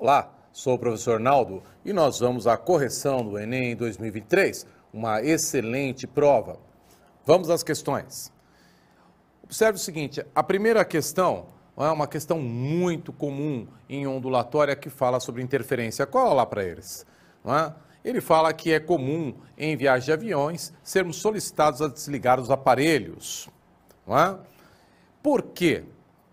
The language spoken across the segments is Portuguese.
Olá, sou o professor Naldo e nós vamos à correção do Enem 2023, uma excelente prova. Vamos às questões. Observe o seguinte: a primeira questão é uma questão muito comum em ondulatória que fala sobre interferência. Qual é lá para eles? É? Ele fala que é comum em viagem de aviões sermos solicitados a desligar os aparelhos. É? Por quê?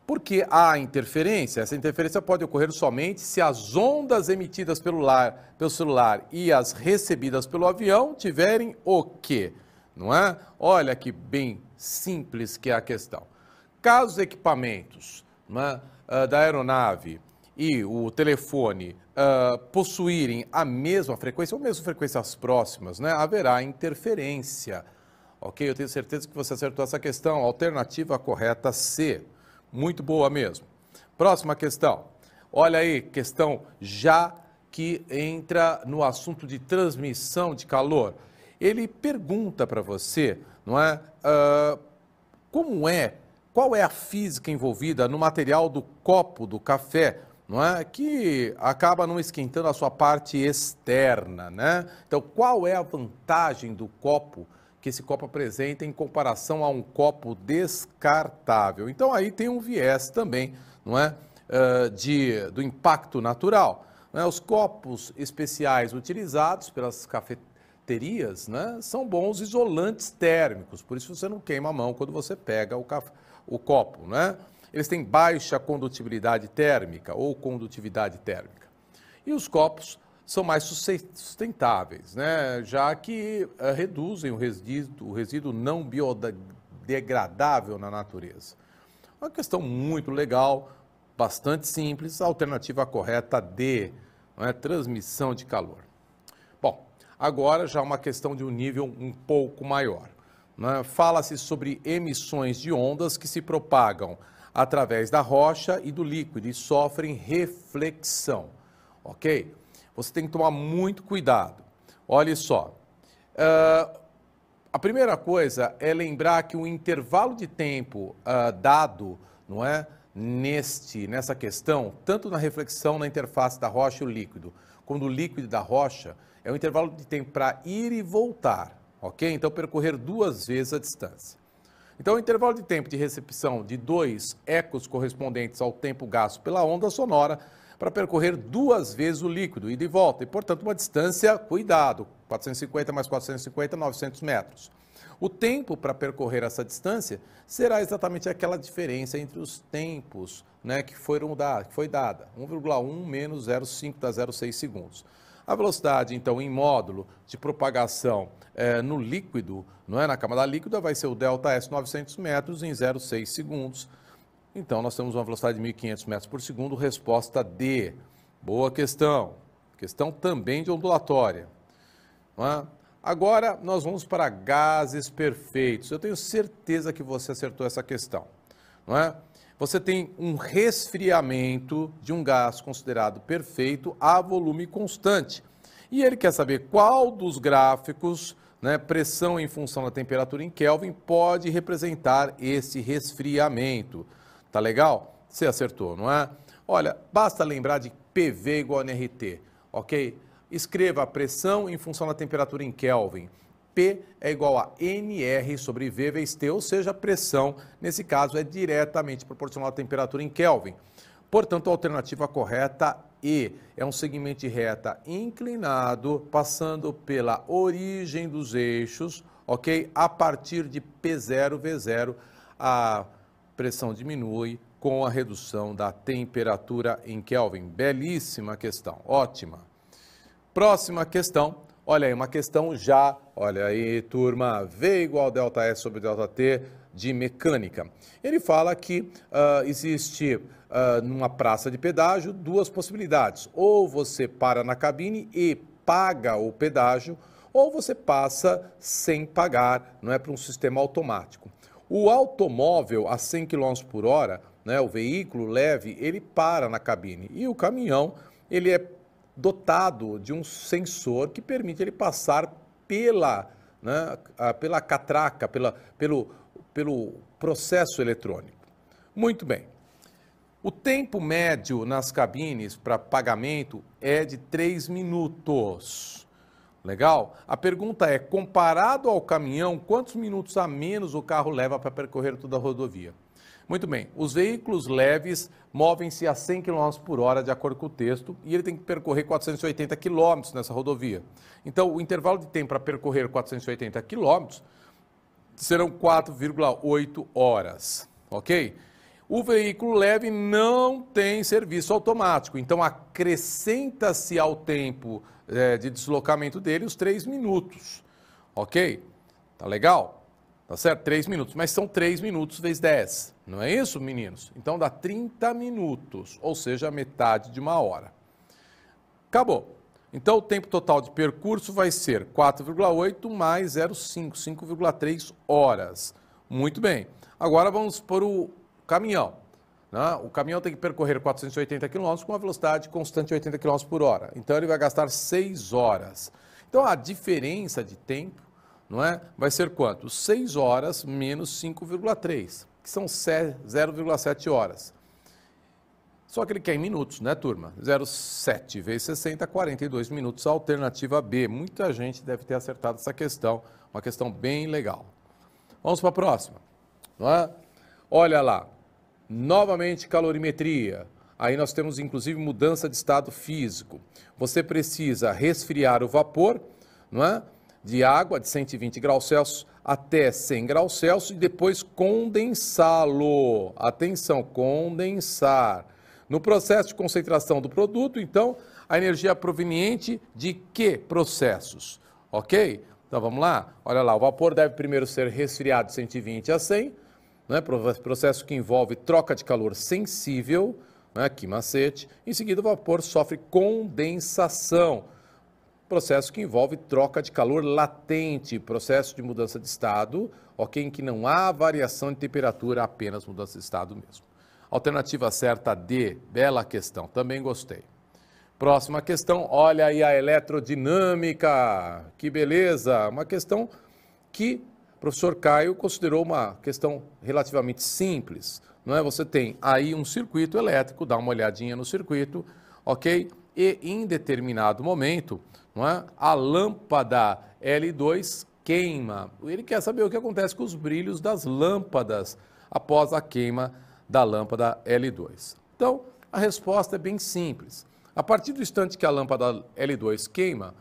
Porque há interferência, essa interferência pode ocorrer somente se as ondas emitidas pelo, lar, pelo celular e as recebidas pelo avião tiverem o quê? Não é? Olha que bem simples que é a questão. Caso os equipamentos é? uh, da aeronave e o telefone uh, possuírem a mesma frequência, ou mesmo frequências próximas, né, haverá interferência. Ok? Eu tenho certeza que você acertou essa questão. Alternativa correta C. Muito boa mesmo. Próxima questão. Olha aí, questão já que entra no assunto de transmissão de calor. Ele pergunta para você, não é? Uh, como é, qual é a física envolvida no material do copo do café, não é? Que acaba não esquentando a sua parte externa, né? Então, qual é a vantagem do copo que esse copo apresenta em comparação a um copo descartável. Então aí tem um viés também, não é, uh, de, do impacto natural. Né? Os copos especiais utilizados pelas cafeterias né, são bons isolantes térmicos, por isso você não queima a mão quando você pega o, o copo. Né? Eles têm baixa condutibilidade térmica ou condutividade térmica. E os copos são mais sustentáveis, né? já que uh, reduzem o resíduo, o resíduo não biodegradável na natureza. Uma questão muito legal, bastante simples, a alternativa correta D, é? transmissão de calor. Bom, agora já uma questão de um nível um pouco maior. Né? Fala-se sobre emissões de ondas que se propagam através da rocha e do líquido e sofrem reflexão, ok? Você tem que tomar muito cuidado. Olha só. Uh, a primeira coisa é lembrar que o intervalo de tempo uh, dado, não é, neste, nessa questão, tanto na reflexão na interface da rocha e o líquido, como do líquido da rocha, é o intervalo de tempo para ir e voltar, ok? Então percorrer duas vezes a distância. Então, o intervalo de tempo de recepção de dois ecos correspondentes ao tempo gasto pela onda sonora para percorrer duas vezes o líquido, ida e volta, e, portanto, uma distância, cuidado, 450 mais 450, 900 metros. O tempo para percorrer essa distância será exatamente aquela diferença entre os tempos né, que, foram da, que foi dada, 1,1 menos 0,5 dá 0,6 segundos. A velocidade, então, em módulo de propagação é, no líquido, não é, na camada líquida, vai ser o ΔS 900 metros em 0,6 segundos. Então, nós temos uma velocidade de 1.500 metros por segundo, resposta D. Boa questão. Questão também de ondulatória. É? Agora, nós vamos para gases perfeitos. Eu tenho certeza que você acertou essa questão. Não é? Você tem um resfriamento de um gás considerado perfeito a volume constante. E ele quer saber qual dos gráficos, né, pressão em função da temperatura em Kelvin, pode representar esse resfriamento. Tá legal? Você acertou, não é? Olha, basta lembrar de PV igual a NRT, ok? Escreva a pressão em função da temperatura em Kelvin. P é igual a NR sobre V vezes T, ou seja, a pressão, nesse caso, é diretamente proporcional à temperatura em Kelvin. Portanto, a alternativa correta E é um segmento de reta inclinado, passando pela origem dos eixos, ok? A partir de P0, V0, a pressão diminui com a redução da temperatura em Kelvin. Belíssima questão, ótima. Próxima questão, olha aí, uma questão já, olha aí, turma, V igual delta S sobre delta T de mecânica. Ele fala que uh, existe uh, numa praça de pedágio duas possibilidades. Ou você para na cabine e paga o pedágio, ou você passa sem pagar, não é para um sistema automático. O automóvel a 100 km por hora, né, o veículo leve, ele para na cabine. E o caminhão, ele é dotado de um sensor que permite ele passar pela, né, pela catraca, pela, pelo, pelo processo eletrônico. Muito bem. O tempo médio nas cabines para pagamento é de 3 minutos. Legal? A pergunta é: comparado ao caminhão, quantos minutos a menos o carro leva para percorrer toda a rodovia? Muito bem, os veículos leves movem-se a 100 km por hora, de acordo com o texto, e ele tem que percorrer 480 km nessa rodovia. Então, o intervalo de tempo para percorrer 480 km serão 4,8 horas, ok? O veículo leve não tem serviço automático, então acrescenta-se ao tempo é, de deslocamento dele os 3 minutos, ok? Tá legal? Tá certo? 3 minutos, mas são 3 minutos vezes 10, não é isso, meninos? Então dá 30 minutos, ou seja, metade de uma hora. Acabou. Então o tempo total de percurso vai ser 4,8 mais 0,5, 5,3 horas. Muito bem. Agora vamos para o caminhão. Né? O caminhão tem que percorrer 480 km com uma velocidade constante de 80 km por hora. Então ele vai gastar 6 horas. Então a diferença de tempo não é, vai ser quanto? 6 horas menos 5,3, que são 0,7 horas. Só que ele quer em minutos, né, turma? 0,7 vezes 60, 42 minutos, alternativa B. Muita gente deve ter acertado essa questão, uma questão bem legal. Vamos para a próxima. Não é? Olha lá, Novamente, calorimetria. Aí nós temos inclusive mudança de estado físico. Você precisa resfriar o vapor, não é? De água de 120 graus Celsius até 100 graus Celsius e depois condensá-lo. Atenção, condensar. No processo de concentração do produto, então, a energia proveniente de que processos? Ok? Então vamos lá? Olha lá, o vapor deve primeiro ser resfriado de 120 a 100 né, processo que envolve troca de calor sensível, né, aqui macete. Em seguida, o vapor sofre condensação, processo que envolve troca de calor latente, processo de mudança de estado, ok, em que não há variação de temperatura, apenas mudança de estado mesmo. Alternativa certa D, bela questão, também gostei. Próxima questão, olha aí a eletrodinâmica, que beleza, uma questão que professor Caio considerou uma questão relativamente simples. Não é? Você tem aí um circuito elétrico, dá uma olhadinha no circuito, ok? E em determinado momento, não é? a lâmpada L2 queima. Ele quer saber o que acontece com os brilhos das lâmpadas após a queima da lâmpada L2. Então, a resposta é bem simples. A partir do instante que a lâmpada L2 queima,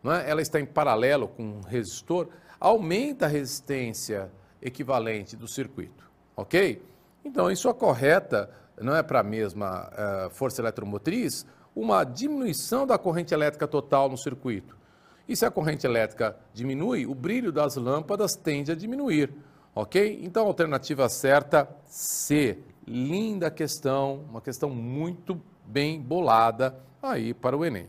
não é? ela está em paralelo com um resistor, aumenta a resistência equivalente do circuito, ok? Então, isso acorreta, não é para a mesma uh, força eletromotriz, uma diminuição da corrente elétrica total no circuito. E se a corrente elétrica diminui, o brilho das lâmpadas tende a diminuir, ok? Então, alternativa certa, C. Linda questão, uma questão muito bem bolada aí para o Enem.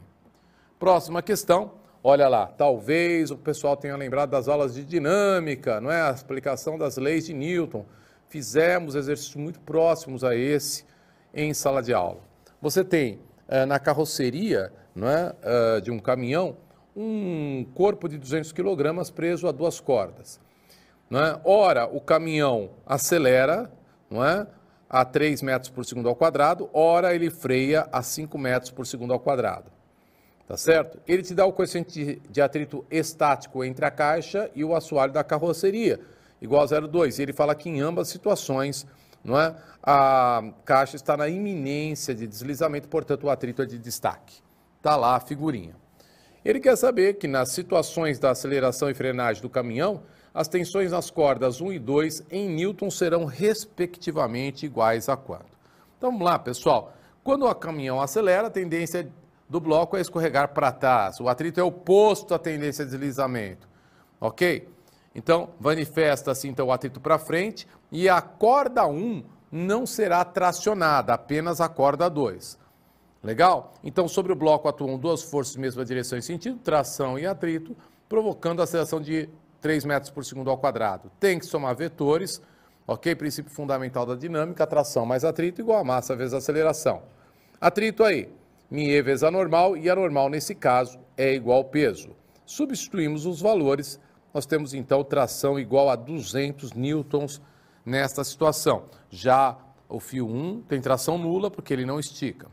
Próxima questão. Olha lá, talvez o pessoal tenha lembrado das aulas de dinâmica, não é? A explicação das leis de Newton. Fizemos exercícios muito próximos a esse em sala de aula. Você tem eh, na carroceria não é, eh, de um caminhão um corpo de 200 kg preso a duas cordas. Não é? Ora, o caminhão acelera não é, a 3 metros por segundo ao quadrado, ora ele freia a 5 metros por segundo ao quadrado tá certo? Ele te dá o coeficiente de atrito estático entre a caixa e o assoalho da carroceria, igual a 0,2. Ele fala que em ambas situações, não é? A caixa está na iminência de deslizamento, portanto o atrito é de destaque. Tá lá a figurinha. Ele quer saber que nas situações da aceleração e frenagem do caminhão, as tensões nas cordas 1 e 2 em Newton serão respectivamente iguais a quanto? Então vamos lá, pessoal. Quando o caminhão acelera, a tendência é do bloco é escorregar para trás. O atrito é oposto à tendência de deslizamento. Ok? Então, manifesta-se então o atrito para frente e a corda 1 não será tracionada, apenas a corda 2. Legal? Então, sobre o bloco atuam duas forças mesma direção e sentido, tração e atrito, provocando a aceleração de 3 metros por segundo ao quadrado. Tem que somar vetores, ok? Princípio fundamental da dinâmica, tração mais atrito igual a massa vezes aceleração. Atrito aí, μe vezes a normal, e a normal, nesse caso, é igual ao peso. Substituímos os valores, nós temos então tração igual a 200 newtons nesta situação. Já o fio 1 tem tração nula porque ele não estica.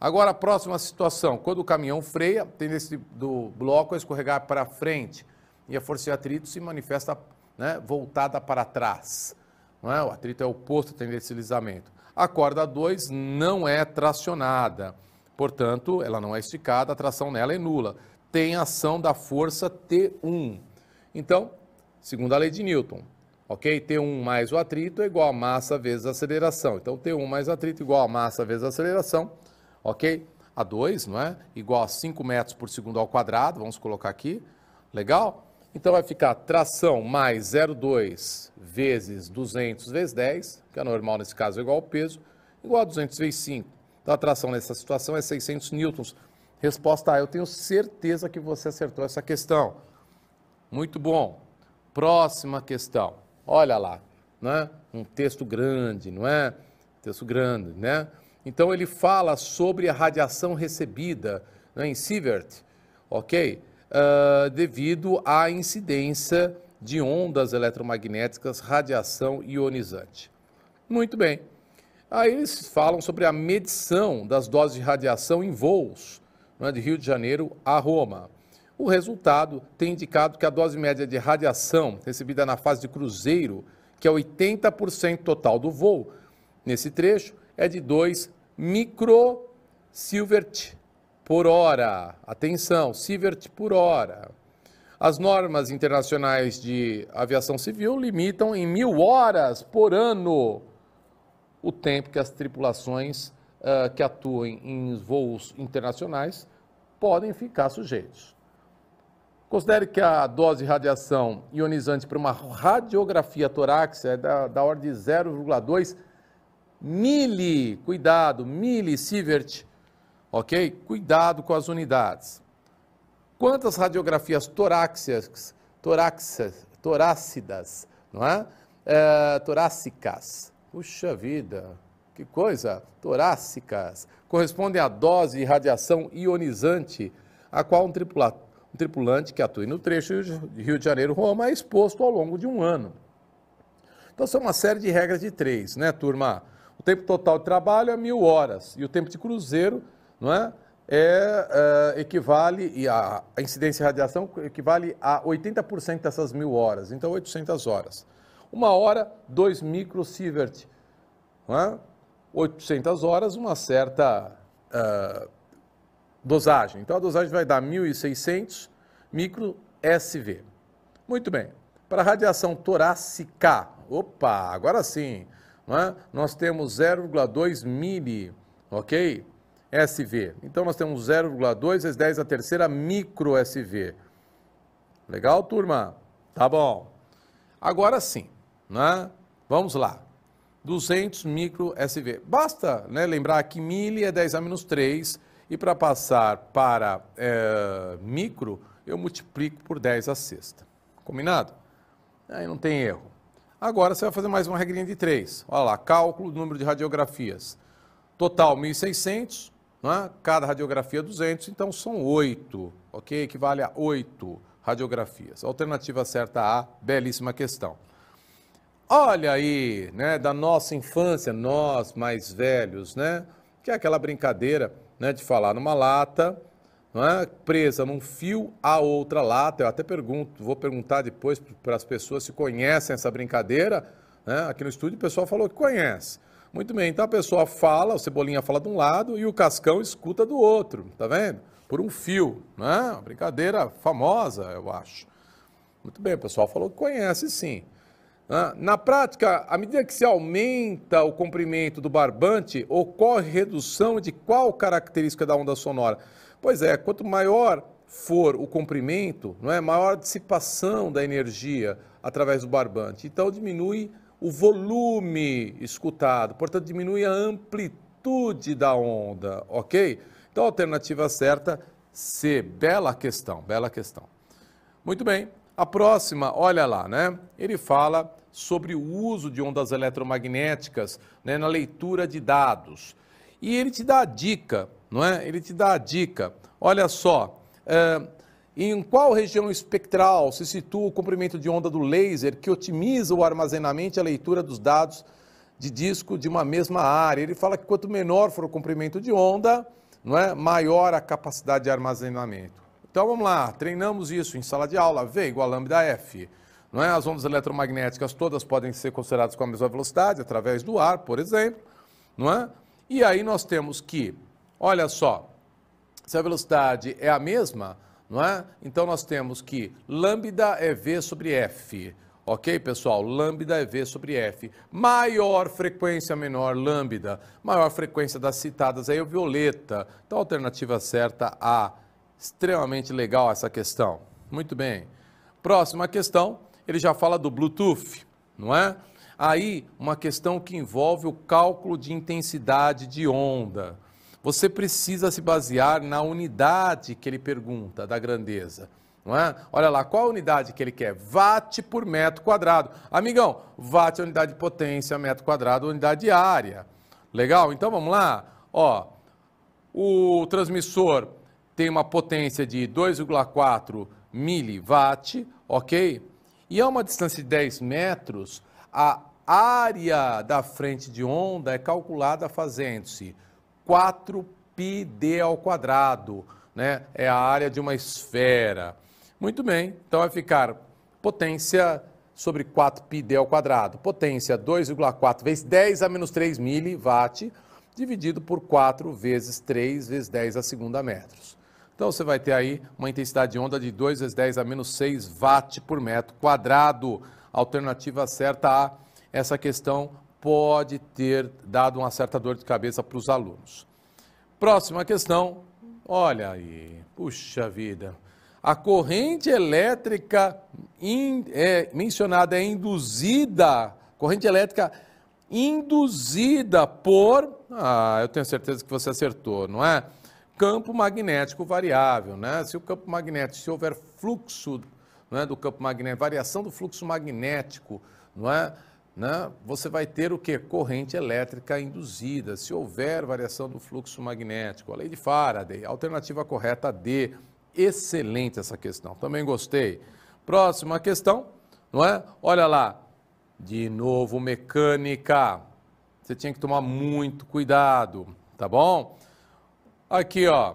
Agora, a próxima situação, quando o caminhão freia, a tendência do bloco a escorregar para frente e a força de atrito se manifesta né, voltada para trás. Não é? O atrito é oposto à tendência de deslizamento. A corda 2 não é tracionada, portanto, ela não é esticada, a tração nela é nula. Tem ação da força T1. Então, segundo a lei de Newton, ok? T1 mais o atrito é igual a massa vezes a aceleração. Então, T1 mais atrito igual a massa vezes a aceleração ok? A 2, não é? Igual a 5 metros por segundo ao quadrado, vamos colocar aqui, legal? Então vai ficar tração mais 0,2 vezes 200 vezes 10, que é normal nesse caso é igual ao peso, igual a 200 vezes 5. Então a tração nessa situação é 600 newtons. Resposta A, eu tenho certeza que você acertou essa questão. Muito bom. Próxima questão. Olha lá, né? Um texto grande, não é? Texto grande, né? Então ele fala sobre a radiação recebida né, em Sievert, ok? Uh, devido à incidência de ondas eletromagnéticas, radiação ionizante. Muito bem. Aí eles falam sobre a medição das doses de radiação em voos né, de Rio de Janeiro a Roma. O resultado tem indicado que a dose média de radiação recebida na fase de cruzeiro, que é 80% total do voo, nesse trecho, é de 2 microsievert por hora. Atenção, sievert por hora. As normas internacionais de aviação civil limitam em mil horas por ano o tempo que as tripulações uh, que atuem em voos internacionais podem ficar sujeitos. Considere que a dose de radiação ionizante para uma radiografia torácica é da, da ordem de 0,2 mili, cuidado, milisievert, ok? Cuidado com as unidades. Quantas radiografias torácicas, torácicas, torácidas, não é? é? Torácicas, puxa vida, que coisa, torácicas, correspondem à dose de radiação ionizante a qual um, tripula, um tripulante que atua no trecho de Rio de Janeiro-Roma é exposto ao longo de um ano. Então, são uma série de regras de três, né, turma? O tempo total de trabalho é mil horas e o tempo de cruzeiro, não é? É, é, equivale, e a, a, incidência de radiação equivale a 80% dessas mil horas, então 800 horas. Uma hora, 2 microsievert. É? 800 horas, uma certa uh, dosagem. Então a dosagem vai dar 1.600 micro SV. Muito bem. Para radiação torácica, opa, agora sim é? nós temos 0,2 mili, ok? SV. Então nós temos 0,2 vezes 10 a terceira micro. Legal, turma? Tá bom. Agora sim, né? Vamos lá. 200 micro SV. Basta né, lembrar que mili é 10 a menos 3 e para passar para é, micro eu multiplico por 10 a sexta. Combinado? Aí não tem erro. Agora você vai fazer mais uma regrinha de três. Olha lá, cálculo do número de radiografias. Total 1.600, né? cada radiografia 200, então são 8, ok? Equivale a 8 radiografias. Alternativa certa A, belíssima questão. Olha aí, né, da nossa infância, nós mais velhos, né? Que é aquela brincadeira né, de falar numa lata, é? presa num fio a outra lata. Eu até pergunto, vou perguntar depois para as pessoas se conhecem essa brincadeira. Né? Aqui no estúdio o pessoal falou que conhece. Muito bem, então a pessoa fala, o Cebolinha fala de um lado e o Cascão escuta do outro, tá vendo? Por um fio, né? Uma brincadeira famosa, eu acho. Muito bem, o pessoal falou que conhece sim. Na prática, à medida que se aumenta o comprimento do barbante, ocorre redução de qual característica da onda sonora? Pois é, quanto maior for o comprimento, não é, maior a dissipação da energia através do barbante. Então diminui o volume escutado, portanto diminui a amplitude da onda, ok? Então a alternativa certa C, bela questão, bela questão. Muito bem, a próxima, olha lá, né? Ele fala sobre o uso de ondas eletromagnéticas né, na leitura de dados. E ele te dá a dica não é? Ele te dá a dica. Olha só, é, em qual região espectral se situa o comprimento de onda do laser que otimiza o armazenamento e a leitura dos dados de disco de uma mesma área. Ele fala que quanto menor for o comprimento de onda, não é, maior a capacidade de armazenamento. Então vamos lá, treinamos isso em sala de aula, V igual a lambda F. Não é? As ondas eletromagnéticas todas podem ser consideradas com a mesma velocidade, através do ar, por exemplo. Não é? E aí nós temos que, olha só, se a velocidade é a mesma, não é? Então nós temos que lambda é V sobre F. Ok, pessoal? Lambda é V sobre F. Maior frequência, menor lambda. Maior frequência das citadas aí é o violeta. Então, alternativa certa A. Extremamente legal essa questão. Muito bem. Próxima questão, ele já fala do Bluetooth, não é? Aí, uma questão que envolve o cálculo de intensidade de onda. Você precisa se basear na unidade que ele pergunta da grandeza. Não é? Olha lá, qual a unidade que ele quer? Watt por metro quadrado. Amigão, watt é unidade de potência, metro quadrado, unidade de área. Legal? Então vamos lá. Ó, o transmissor tem uma potência de 2,4 miliwatt, ok? E a uma distância de 10 metros, a área da frente de onda é calculada fazendo-se 4πd ao quadrado, né? É a área de uma esfera. Muito bem, então vai ficar potência sobre 4πd ao quadrado. Potência 2,4 vezes 10 a menos 3 miliwatt, dividido por 4 vezes 3 vezes 10 a segunda metros. Então você vai ter aí uma intensidade de onda de 2 vezes 10 a menos 6 watt por metro quadrado. Alternativa certa A. Essa questão pode ter dado uma certa dor de cabeça para os alunos. Próxima questão. Olha aí, puxa vida. A corrente elétrica in, é, mencionada é induzida, corrente elétrica induzida por. Ah, eu tenho certeza que você acertou, não é? Campo magnético variável. Né? Se o campo magnético, se houver fluxo é, do campo magnético, variação do fluxo magnético, não é? Né? Você vai ter o que? Corrente elétrica induzida. Se houver variação do fluxo magnético, a lei de Faraday, alternativa correta D. Excelente essa questão. Também gostei. Próxima questão, não é? Olha lá. De novo, mecânica. Você tinha que tomar muito cuidado, tá bom? Aqui, ó.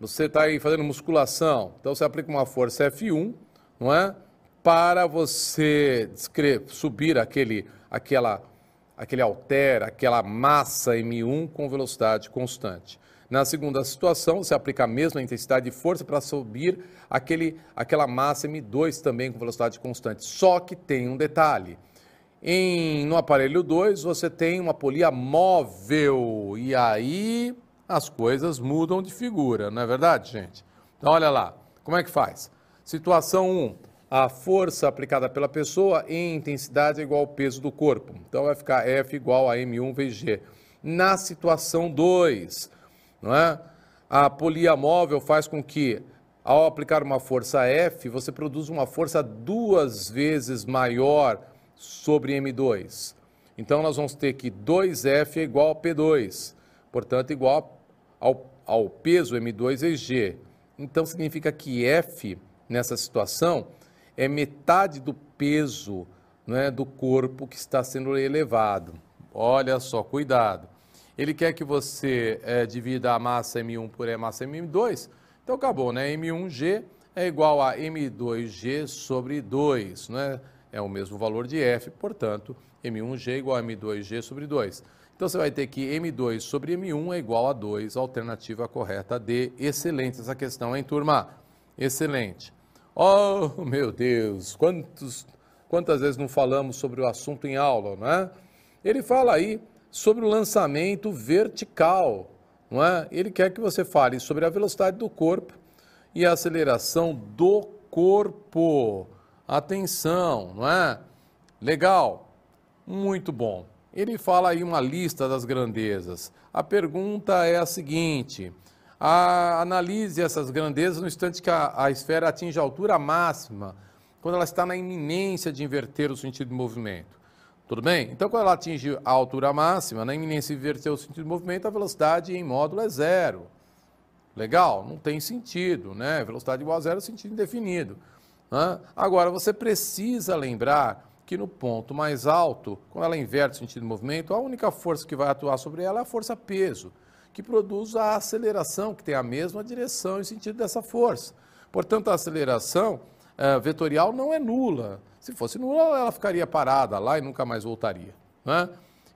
Você está aí fazendo musculação, então você aplica uma força F1, não é? Para você subir aquele, aquela, aquele alter, aquela massa M1 com velocidade constante. Na segunda situação, você aplica a mesma intensidade de força para subir aquele, aquela massa M2 também com velocidade constante. Só que tem um detalhe. Em, no aparelho 2, você tem uma polia móvel. E aí as coisas mudam de figura, não é verdade, gente? Então, olha lá, como é que faz? Situação 1, a força aplicada pela pessoa em intensidade é igual ao peso do corpo. Então, vai ficar F igual a M1 vezes G. Na situação 2, não é? a polia móvel faz com que, ao aplicar uma força F, você produza uma força duas vezes maior sobre M2. Então, nós vamos ter que 2F é igual a P2, portanto, igual ao, ao peso M2 vezes G. Então significa que F, nessa situação, é metade do peso né, do corpo que está sendo elevado. Olha só, cuidado. Ele quer que você é, divida a massa M1 por a massa M2, então acabou, né? M1G é igual a M2G sobre 2, né? É o mesmo valor de F, portanto, M1G é igual a M2G sobre 2. Então você vai ter que M2 sobre M1 é igual a 2, alternativa correta D. Excelente essa questão, hein, turma? Excelente. Oh, meu Deus, quantos, quantas vezes não falamos sobre o assunto em aula, não é? Ele fala aí sobre o lançamento vertical, não é? Ele quer que você fale sobre a velocidade do corpo e a aceleração do corpo. Atenção, não é? Legal, muito bom. Ele fala aí uma lista das grandezas. A pergunta é a seguinte: a, analise essas grandezas no instante que a, a esfera atinge a altura máxima, quando ela está na iminência de inverter o sentido de movimento. Tudo bem? Então, quando ela atinge a altura máxima, na iminência de inverter o sentido de movimento, a velocidade em módulo é zero. Legal? Não tem sentido, né? Velocidade igual a zero é sentido indefinido. Agora, você precisa lembrar que no ponto mais alto, quando ela inverte o sentido de movimento, a única força que vai atuar sobre ela é a força peso, que produz a aceleração, que tem a mesma direção e sentido dessa força. Portanto, a aceleração uh, vetorial não é nula. Se fosse nula, ela ficaria parada lá e nunca mais voltaria. Né?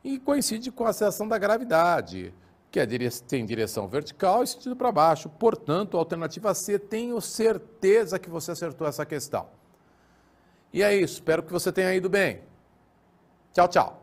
E coincide com a aceleração da gravidade, que é tem direção vertical e sentido para baixo. Portanto, a alternativa C, tenho certeza que você acertou essa questão. E é isso, espero que você tenha ido bem. Tchau, tchau.